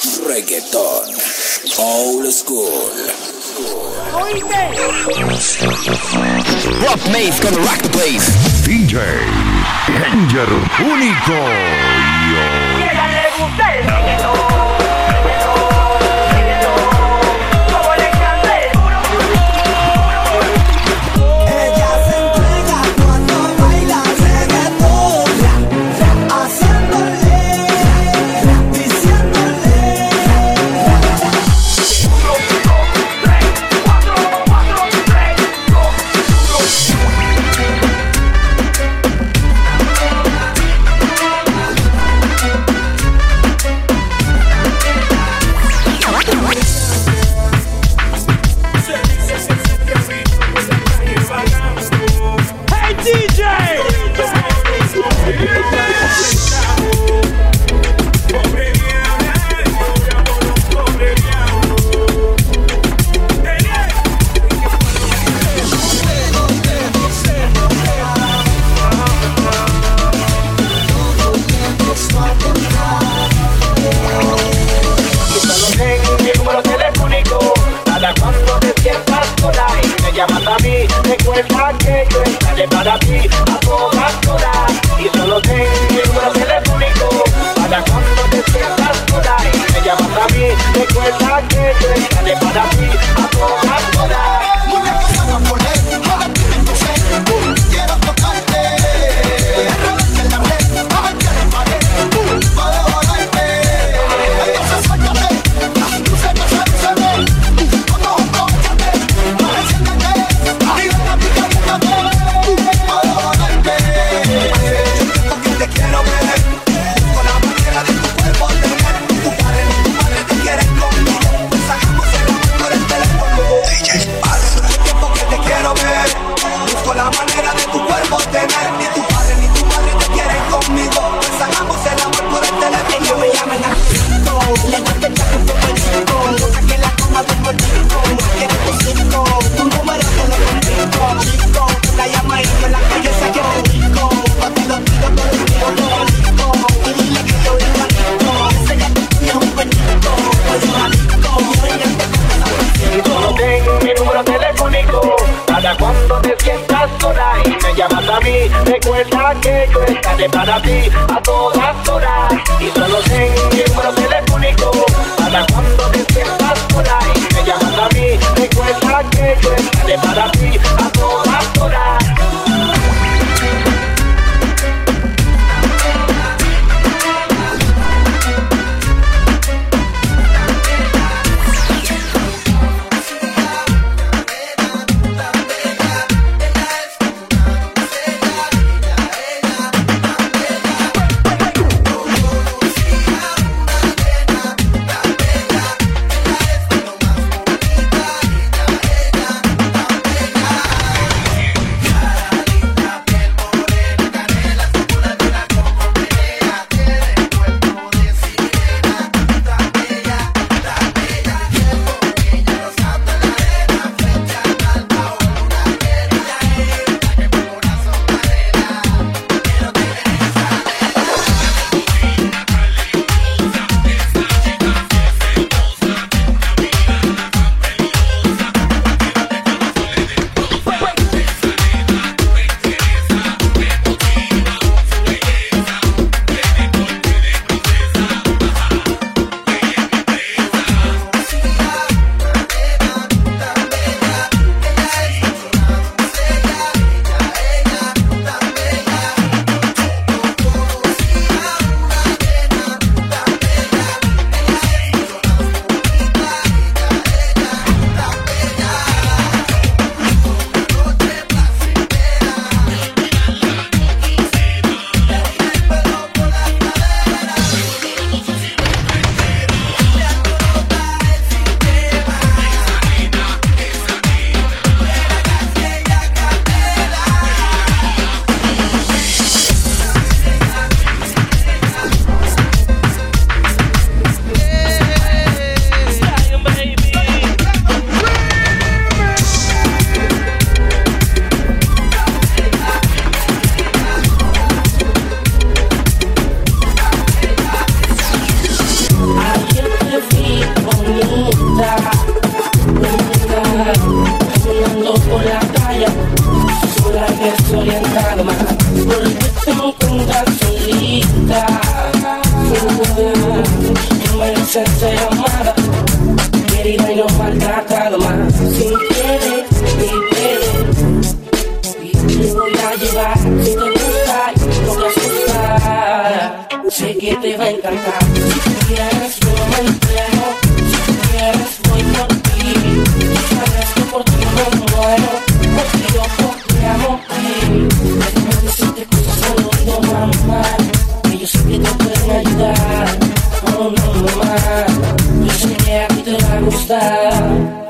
Reggaeton. Old school. Rob Mace gonna rock the place. DJ Danger Único. Yo. le gusta el reggaetón. Maltratada más. Sin querer ni querer, y te voy a llevar si te gusta no te asusta. Sé que te va a encantar. Si quieres, yo me entrego. Si quieres, voy por ti. Sabes que por ti me muero. Porque yo ti amo a ti. Déjame decirte cosas al oído, mamá. Que yo sé que te pueden ayudar. Oh, no, mamá. Yo sé que a ti te va a gustar.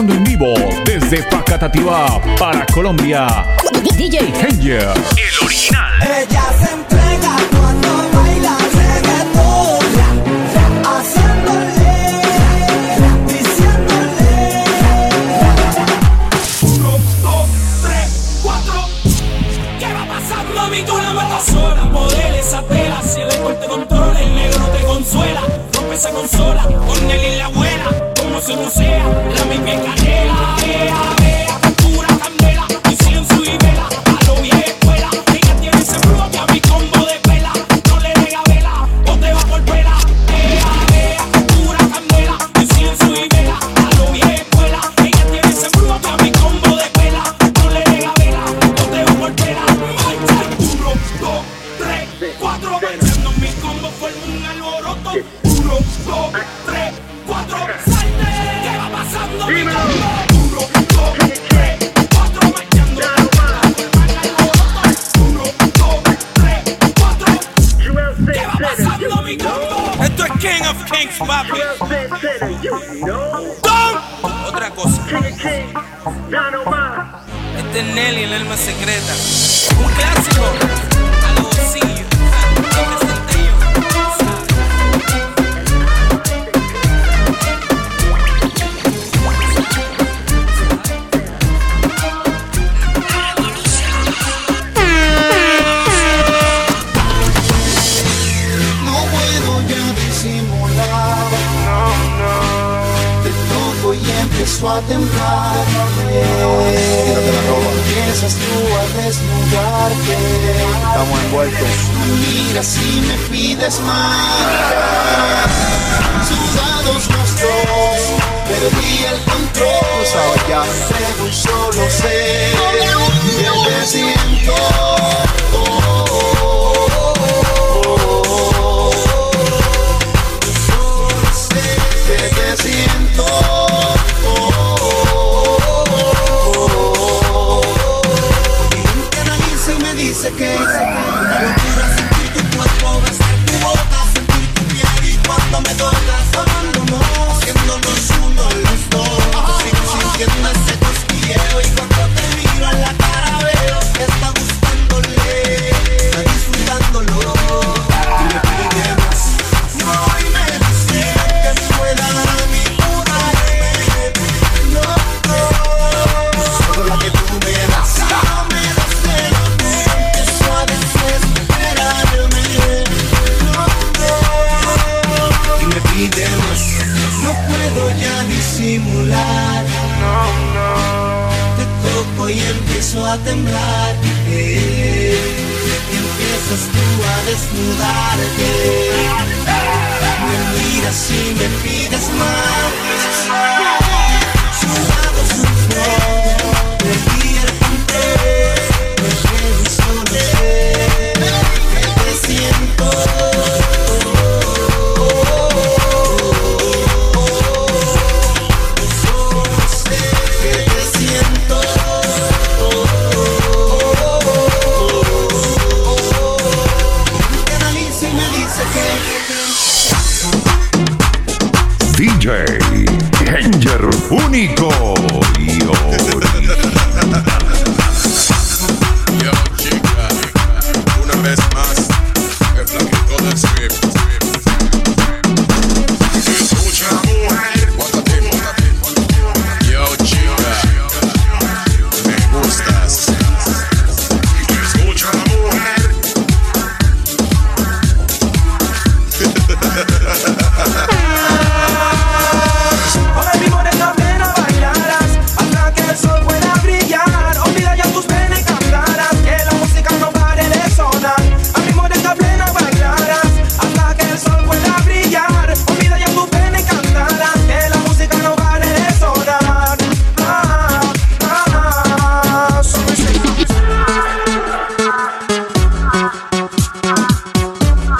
En vivo desde Facatativá para Colombia. DJ Henger. El original. Ella se entrega cuando baila reggaetón, haciéndole, diciéndole. Uno, dos, tres, cuatro. ¿Qué va pasando, mi tú la sola? Poder esa tela, si el alcohol te controla, el negro te consuela. Rompe esa consola, con él y la se no sea, la Este es Nelly, el alma secreta. Un clásico. A los bolsillos. Empiezo a temblar. Empiezas tú a desnudarte. Estamos envueltos. Miras y me pides más. Sudados dos, perdí el control. Sabes ya. Según solo sé que te siento. Oh, oh, oh, oh, oh. Siento. sé que una locura sentir tu cuerpo, besar tu boca, sentir tu piel y cuando me tocas amándonos, haciéndonos uno los dos. Sigo sintiendo ese cosquilleo y cuando te miro en la cara veo que está gustando. si me pides más. único